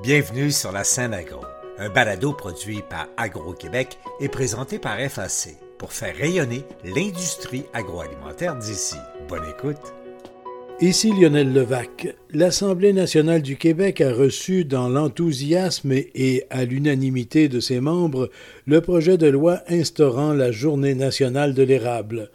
Bienvenue sur la scène agro, un balado produit par Agro-Québec et présenté par FAC pour faire rayonner l'industrie agroalimentaire d'ici. Bonne écoute. Ici Lionel Levac. L'Assemblée nationale du Québec a reçu dans l'enthousiasme et à l'unanimité de ses membres le projet de loi instaurant la Journée nationale de l'érable.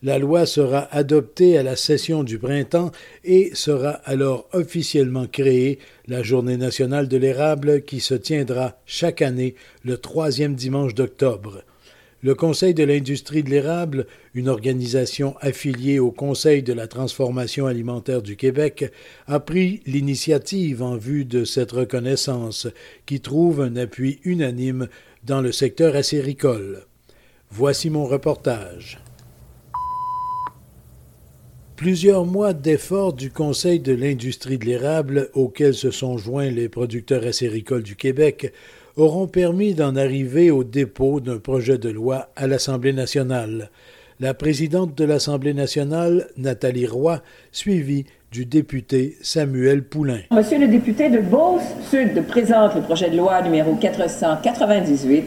La loi sera adoptée à la session du printemps et sera alors officiellement créée la Journée nationale de l'érable qui se tiendra chaque année le troisième dimanche d'octobre. Le Conseil de l'industrie de l'érable, une organisation affiliée au Conseil de la transformation alimentaire du Québec, a pris l'initiative en vue de cette reconnaissance qui trouve un appui unanime dans le secteur acéricole. Voici mon reportage. Plusieurs mois d'efforts du Conseil de l'industrie de l'érable, auquel se sont joints les producteurs acéricoles du Québec, auront permis d'en arriver au dépôt d'un projet de loi à l'Assemblée nationale. La présidente de l'Assemblée nationale, Nathalie Roy, suivie du député Samuel Poulain. Monsieur le député de Beauce-Sud présente le projet de loi numéro 498,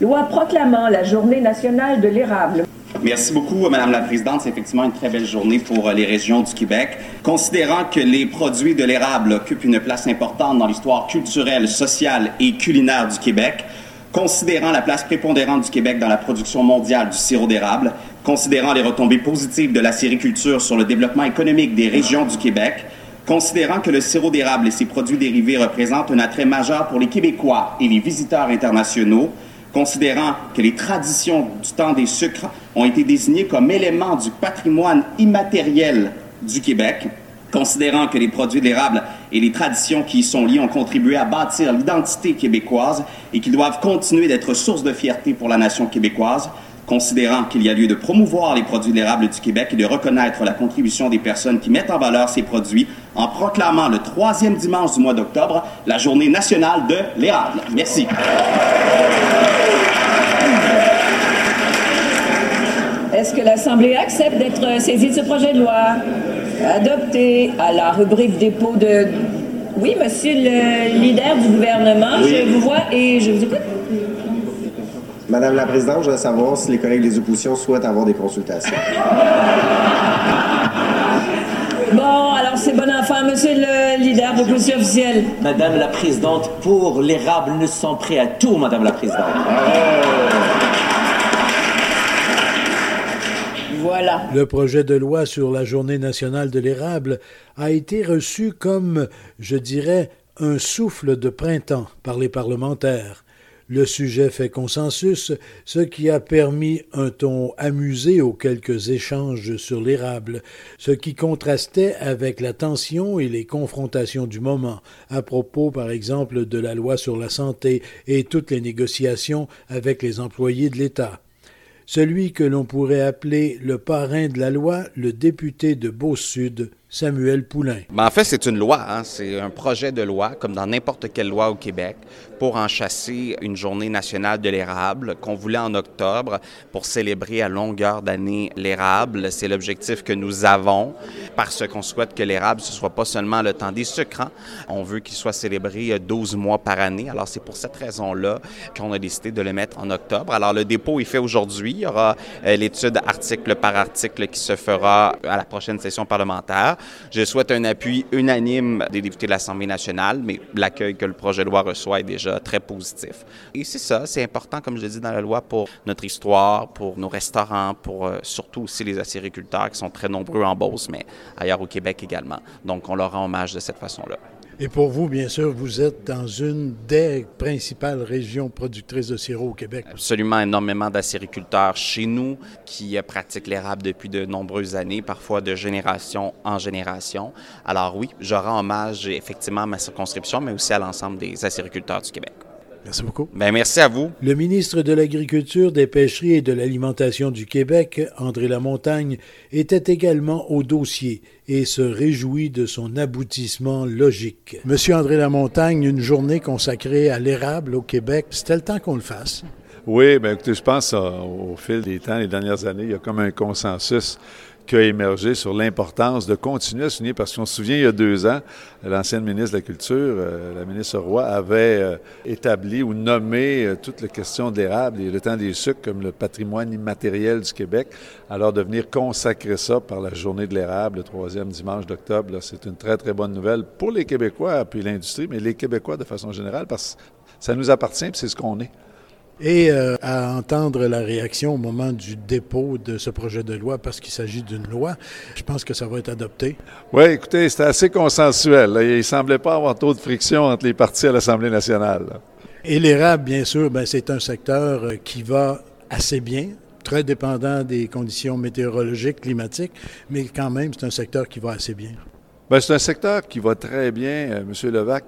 loi proclamant la Journée nationale de l'érable. Merci beaucoup, Madame la Présidente. C'est effectivement une très belle journée pour euh, les régions du Québec. Considérant que les produits de l'érable occupent une place importante dans l'histoire culturelle, sociale et culinaire du Québec, considérant la place prépondérante du Québec dans la production mondiale du sirop d'érable, considérant les retombées positives de la sériculture sur le développement économique des régions du Québec, considérant que le sirop d'érable et ses produits dérivés représentent un attrait majeur pour les Québécois et les visiteurs internationaux, considérant que les traditions du temps des sucres ont été désignées comme éléments du patrimoine immatériel du Québec, considérant que les produits de l'érable et les traditions qui y sont liées ont contribué à bâtir l'identité québécoise et qui doivent continuer d'être source de fierté pour la nation québécoise, considérant qu'il y a lieu de promouvoir les produits de l'érable du Québec et de reconnaître la contribution des personnes qui mettent en valeur ces produits en proclamant le troisième dimanche du mois d'octobre la journée nationale de l'érable. Merci. Est-ce que l'Assemblée accepte d'être saisie de ce projet de loi adopté à la rubrique dépôt de... Oui, monsieur le leader du gouvernement, je vous vois et je vous écoute. Madame la Présidente, je voudrais savoir si les collègues des oppositions souhaitent avoir des consultations. Bon, alors c'est bon enfant, monsieur le leader de l'opposition officielle. Madame la Présidente, pour l'érable, nous sommes prêts à tout, Madame la Présidente. Voilà. Le projet de loi sur la Journée nationale de l'érable a été reçu comme, je dirais, un souffle de printemps par les parlementaires. Le sujet fait consensus, ce qui a permis un ton amusé aux quelques échanges sur l'érable, ce qui contrastait avec la tension et les confrontations du moment, à propos par exemple de la loi sur la santé et toutes les négociations avec les employés de l'État. Celui que l'on pourrait appeler le parrain de la loi, le député de Beau-Sud, Samuel Poulain. Ben en fait, c'est une loi, hein? c'est un projet de loi, comme dans n'importe quelle loi au Québec, pour enchasser une journée nationale de l'érable qu'on voulait en octobre pour célébrer à longueur d'année l'érable. C'est l'objectif que nous avons parce qu'on souhaite que l'érable, ce soit pas seulement le temps des sucres. Hein. On veut qu'il soit célébré 12 euh, mois par année. Alors, c'est pour cette raison-là qu'on a décidé de le mettre en octobre. Alors, le dépôt est fait aujourd'hui. Il y aura euh, l'étude article par article qui se fera à la prochaine session parlementaire. Je souhaite un appui unanime des députés de l'Assemblée nationale, mais l'accueil que le projet de loi reçoit est déjà très positif. Et c'est ça, c'est important, comme je l'ai dit dans la loi, pour notre histoire, pour nos restaurants, pour euh, surtout aussi les acériculteurs qui sont très nombreux en Beauce, mais ailleurs au Québec également. Donc, on leur rend hommage de cette façon-là. Et pour vous, bien sûr, vous êtes dans une des principales régions productrices de sirop au Québec. Absolument énormément d'acériculteurs chez nous qui pratiquent l'érable depuis de nombreuses années, parfois de génération en génération. Alors oui, je rends hommage effectivement à ma circonscription, mais aussi à l'ensemble des acériculteurs du Québec. Merci beaucoup. Bien, merci à vous. Le ministre de l'Agriculture, des Pêcheries et de l'Alimentation du Québec, André Lamontagne, était également au dossier et se réjouit de son aboutissement logique. Monsieur André Lamontagne, une journée consacrée à l'érable au Québec, c'était le temps qu'on le fasse. Oui, bien écoutez, je pense euh, au fil des temps, les dernières années, il y a comme un consensus qui a émergé sur l'importance de continuer à souligner, parce qu'on se souvient, il y a deux ans, l'ancienne ministre de la Culture, euh, la ministre Roy, avait euh, établi ou nommé euh, toute la question de l'érable et le temps des sucres comme le patrimoine immatériel du Québec. Alors, de venir consacrer ça par la journée de l'érable, le troisième dimanche d'octobre, c'est une très, très bonne nouvelle pour les Québécois, puis l'industrie, mais les Québécois de façon générale, parce que ça nous appartient, puis c'est ce qu'on est et euh, à entendre la réaction au moment du dépôt de ce projet de loi, parce qu'il s'agit d'une loi, je pense que ça va être adopté. Oui, écoutez, c'était assez consensuel. Il ne semblait pas avoir trop de friction entre les partis à l'Assemblée nationale. Et l'érable, bien sûr, ben, c'est un secteur euh, qui va assez bien, très dépendant des conditions météorologiques, climatiques, mais quand même, c'est un secteur qui va assez bien. Bien, c'est un secteur qui va très bien, euh, M. Levac.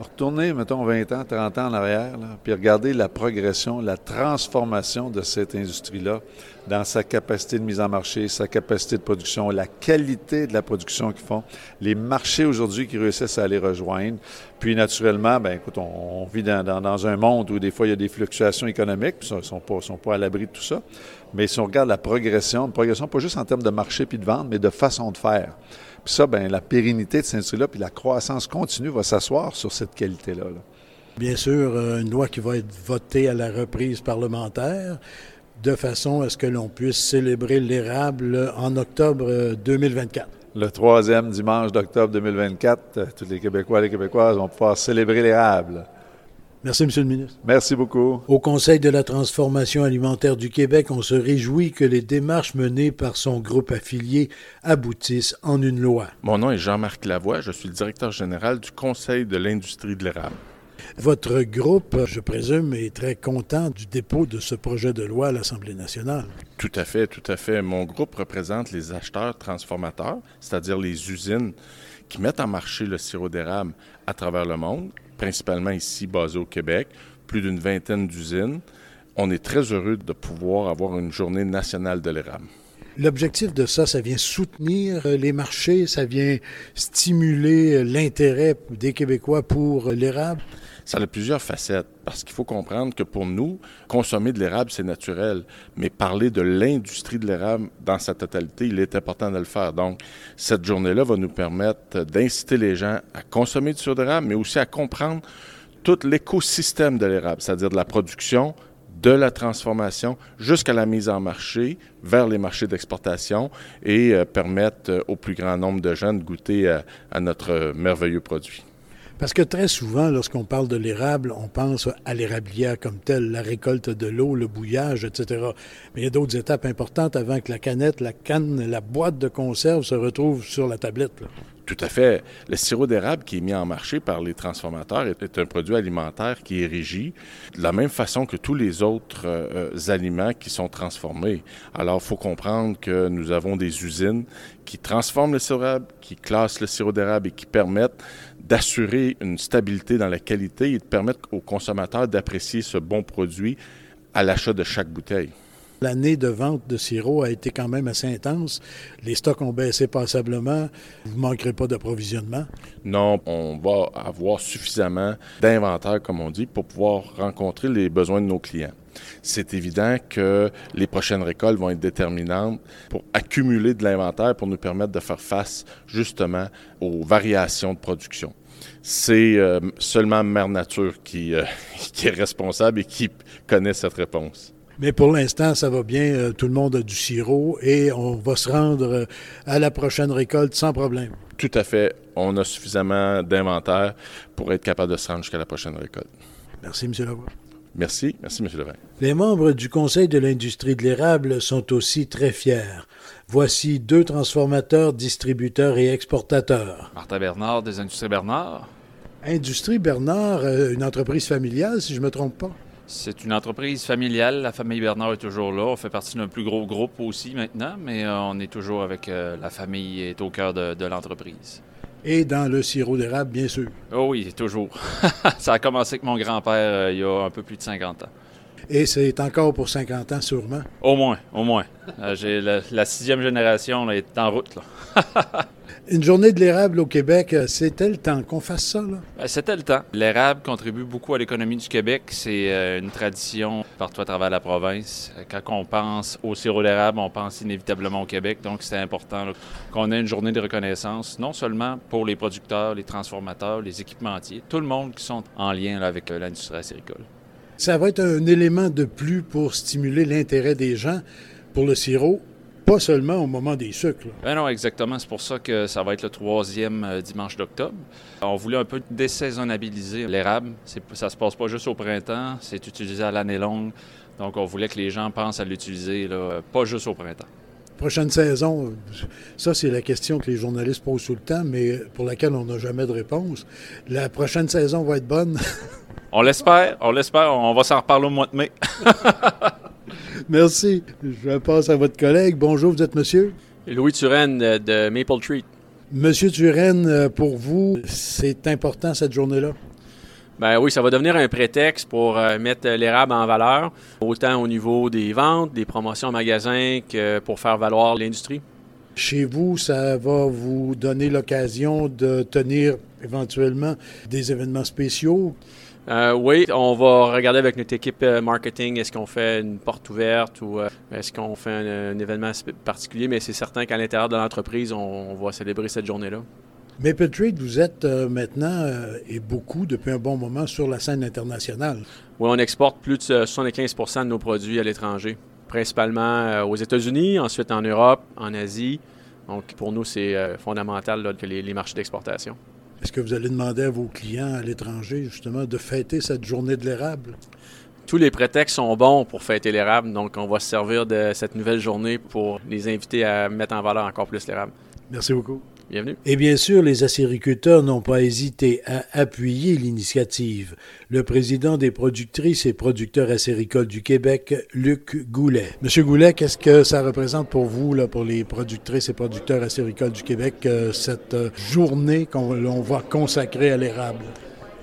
Retournez, mettons, 20 ans, 30 ans en arrière, puis regardez la progression, la transformation de cette industrie-là dans sa capacité de mise en marché, sa capacité de production, la qualité de la production qu'ils font, les marchés aujourd'hui qui réussissent à les rejoindre. Puis, naturellement, ben écoute, on, vit dans, dans, un monde où des fois il y a des fluctuations économiques, ils ne sont pas, sont pas à l'abri de tout ça. Mais si on regarde la progression, une progression pas juste en termes de marché puis de vente, mais de façon de faire. Puis ça, ben, la pérennité de cette industrie-là, puis la croissance continue va s'asseoir sur cette qualité-là. Bien sûr, euh, une loi qui va être votée à la reprise parlementaire de façon à ce que l'on puisse célébrer l'érable en octobre 2024. Le troisième dimanche d'octobre 2024, euh, tous les Québécois et les Québécoises vont pouvoir célébrer l'érable. Merci, M. le ministre. Merci beaucoup. Au Conseil de la transformation alimentaire du Québec, on se réjouit que les démarches menées par son groupe affilié aboutissent en une loi. Mon nom est Jean-Marc Lavoie, je suis le directeur général du Conseil de l'industrie de l'érable. Votre groupe, je présume, est très content du dépôt de ce projet de loi à l'Assemblée nationale. Tout à fait, tout à fait. Mon groupe représente les acheteurs transformateurs, c'est-à-dire les usines qui mettent en marché le sirop d'érable à travers le monde principalement ici basé au Québec, plus d'une vingtaine d'usines. On est très heureux de pouvoir avoir une journée nationale de l'érable. L'objectif de ça, ça vient soutenir euh, les marchés, ça vient stimuler euh, l'intérêt des Québécois pour l'érable. Ça a plusieurs facettes, parce qu'il faut comprendre que pour nous, consommer de l'érable, c'est naturel, mais parler de l'industrie de l'érable dans sa totalité, il est important de le faire. Donc, cette journée-là va nous permettre d'inciter les gens à consommer du sucre d'érable, mais aussi à comprendre tout l'écosystème de l'érable, c'est-à-dire de la production, de la transformation jusqu'à la mise en marché vers les marchés d'exportation et euh, permettre euh, au plus grand nombre de gens de goûter à notre merveilleux produit. Parce que très souvent, lorsqu'on parle de l'érable, on pense à l'érablière comme telle, la récolte de l'eau, le bouillage, etc. Mais il y a d'autres étapes importantes avant que la canette, la canne, la boîte de conserve se retrouvent sur la tablette. Tout à fait. Le sirop d'érable qui est mis en marché par les transformateurs est un produit alimentaire qui est régi de la même façon que tous les autres euh, aliments qui sont transformés. Alors, il faut comprendre que nous avons des usines qui transforment le sirop d'érable, qui classent le sirop d'érable et qui permettent d'assurer une stabilité dans la qualité et de permettre aux consommateurs d'apprécier ce bon produit à l'achat de chaque bouteille. L'année de vente de sirop a été quand même assez intense. Les stocks ont baissé passablement. Vous ne manquerez pas d'approvisionnement? Non, on va avoir suffisamment d'inventaire, comme on dit, pour pouvoir rencontrer les besoins de nos clients. C'est évident que les prochaines récoltes vont être déterminantes pour accumuler de l'inventaire pour nous permettre de faire face justement aux variations de production c'est euh, seulement Mère Nature euh, qui, est responsable et qui connaît cette réponse. Mais pour l'instant, ça va bien. Euh, tout le monde a du sirop et on va se rendre euh, à la prochaine récolte sans problème. Tout à fait. On a suffisamment d'inventaire pour être capable de se rendre jusqu'à la prochaine récolte. Merci, M. Leroy. Merci. Merci, M. Levin. Les membres du Conseil de l'industrie de l'érable sont aussi très fiers. Voici deux transformateurs, distributeurs et exportateurs. Martin Bernard des Industries Bernard. Industrie Bernard, euh, une entreprise familiale, si je ne me trompe pas. C'est une entreprise familiale. La famille Bernard est toujours là. On fait partie d'un plus gros groupe aussi maintenant, mais euh, on est toujours avec euh, la famille est au cœur de, l'entreprise. Et dans le sirop d'érable, bien sûr. Oh oui, toujours. Ça a commencé avec mon grand-père euh, il y a un peu plus de 50 ans. Et c'est encore pour 50 ans sûrement? Au moins, au moins. Euh, j'ai la, sixième génération là, est en route. Là. Une journée de l'érable au Québec, euh, c'était le temps qu'on fasse ça? Ben, c'était le temps. L'érable contribue beaucoup à l'économie du Québec. C'est euh, une tradition partout à travers la province. Quand on pense au sirop d'érable, on pense inévitablement au Québec. Donc, c'est important qu'on ait une journée de reconnaissance, non seulement pour les producteurs, les transformateurs, les équipementiers, tout le monde qui sont en lien avec euh, l'industrie acéricole. Ça va être un élément de plus pour stimuler l'intérêt des gens pour le sirop pas seulement au moment des sucres. Ben non, exactement. C'est pour ça que ça va être le troisième euh, dimanche d'octobre. On voulait un peu désaisonnabiliser l'érable. Ça se passe pas juste au printemps, c'est utilisé à l'année longue. Donc, on voulait que les gens pensent à l'utiliser, pas juste au printemps. Prochaine saison, ça c'est la question que les journalistes posent tout le temps, mais pour laquelle on n'a jamais de réponse. La prochaine saison va être bonne. on l'espère, on l'espère. On va s'en reparler au mois de mai. Merci. Je passe à votre collègue. Bonjour, vous êtes monsieur? Louis Turenne de Maple Treat. Monsieur Turenne, euh, pour vous, c'est important cette journée-là? Ben oui, ça va devenir un prétexte pour euh, mettre l'érable en valeur, autant au niveau des ventes, des promotions en magasin que pour faire valoir l'industrie. Chez vous, ça va vous donner l'occasion de tenir éventuellement des événements spéciaux. Euh, oui, on va regarder avec notre équipe euh, marketing, est-ce qu'on fait une porte ouverte ou euh, est-ce qu'on fait un, événement particulier, mais c'est certain qu'à l'intérieur de l'entreprise, on, va célébrer cette journée-là. Maple Trade, vous êtes maintenant et beaucoup depuis un bon moment sur la scène internationale. Oui, on exporte plus de 75% de nos produits à l'étranger, principalement aux États-Unis, ensuite en Europe, en Asie. Donc pour nous, c'est fondamental que les marchés d'exportation. Est-ce que vous allez demander à vos clients à l'étranger, justement, de fêter cette journée de l'érable? Tous les prétextes sont bons pour fêter l'érable, donc on va se servir de cette nouvelle journée pour les inviter à mettre en valeur encore plus l'érable. Merci beaucoup. Bienvenue. Et bien sûr, les acériculteurs n'ont pas hésité à appuyer l'initiative. Le président des productrices et producteurs acéricoles du Québec, Luc Goulet. Monsieur Goulet, qu'est-ce que ça représente pour vous, là, pour les productrices et producteurs acéricoles du Québec, euh, cette euh, journée qu'on va consacrer à l'érable?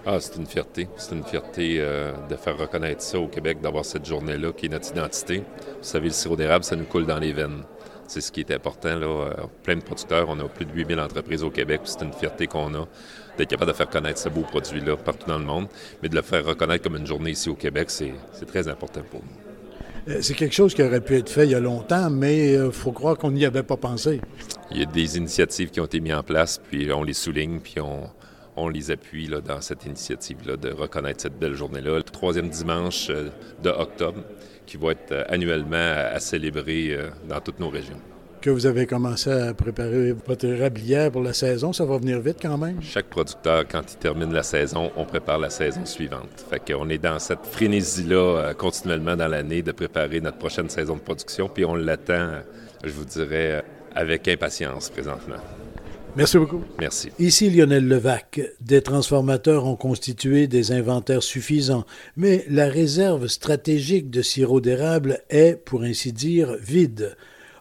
Ah, c'est une fierté. C'est une fierté euh, de faire reconnaître ça au Québec, d'avoir cette journée-là qui est notre identité. Vous savez, le sirop d'érable, ça nous coule dans les veines. C'est ce qui est important. Là. Euh, plein de producteurs, on a plus de 8000 entreprises au Québec. C'est une fierté qu'on a d'être capable de faire connaître ce beau produit-là partout dans le monde. Mais de le faire reconnaître comme une journée ici au Québec, c'est très important pour nous. Euh, c'est quelque chose qui aurait pu être fait il y a longtemps, mais il euh, faut croire qu'on n'y avait pas pensé. Il y a des initiatives qui ont été mises en place, puis on les souligne, puis on, on les appuie là, dans cette initiative-là de reconnaître cette belle journée-là. Le troisième dimanche de octobre, qui va être euh, annuellement à, célébrer euh, dans toutes nos régions. Que vous avez commencé à préparer votre érablière pour la saison, ça va venir vite quand même? Chaque producteur, quand il termine la saison, on prépare la saison suivante. Fait qu'on est dans cette frénésie-là euh, continuellement dans l'année de préparer notre prochaine saison de production, puis on l'attend, je vous dirais, avec impatience présentement. Merci beaucoup. Merci. Ici Lionel Levac. Des transformateurs ont constitué des inventaires suffisants, mais la réserve stratégique de sirop d'érable est, pour ainsi dire, vide.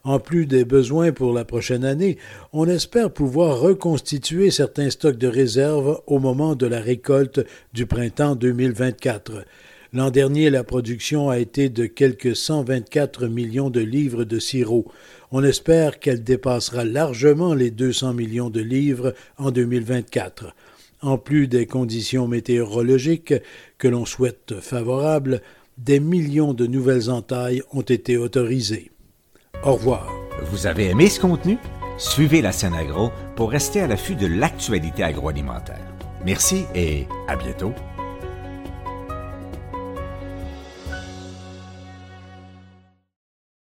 En plus des besoins pour la prochaine année, on espère pouvoir reconstituer certains stocks de réserve au moment de la récolte du printemps 2024. L'an dernier, la production a été de quelques 124 millions de livres de sirop. On espère qu'elle dépassera largement les 200 millions de livres en 2024. En plus des conditions météorologiques que l'on souhaite favorables, des millions de nouvelles entailles ont été autorisées. Au revoir. Vous avez aimé ce contenu? Suivez la scène agro pour rester à l'affût de l'actualité agroalimentaire. Merci et à bientôt.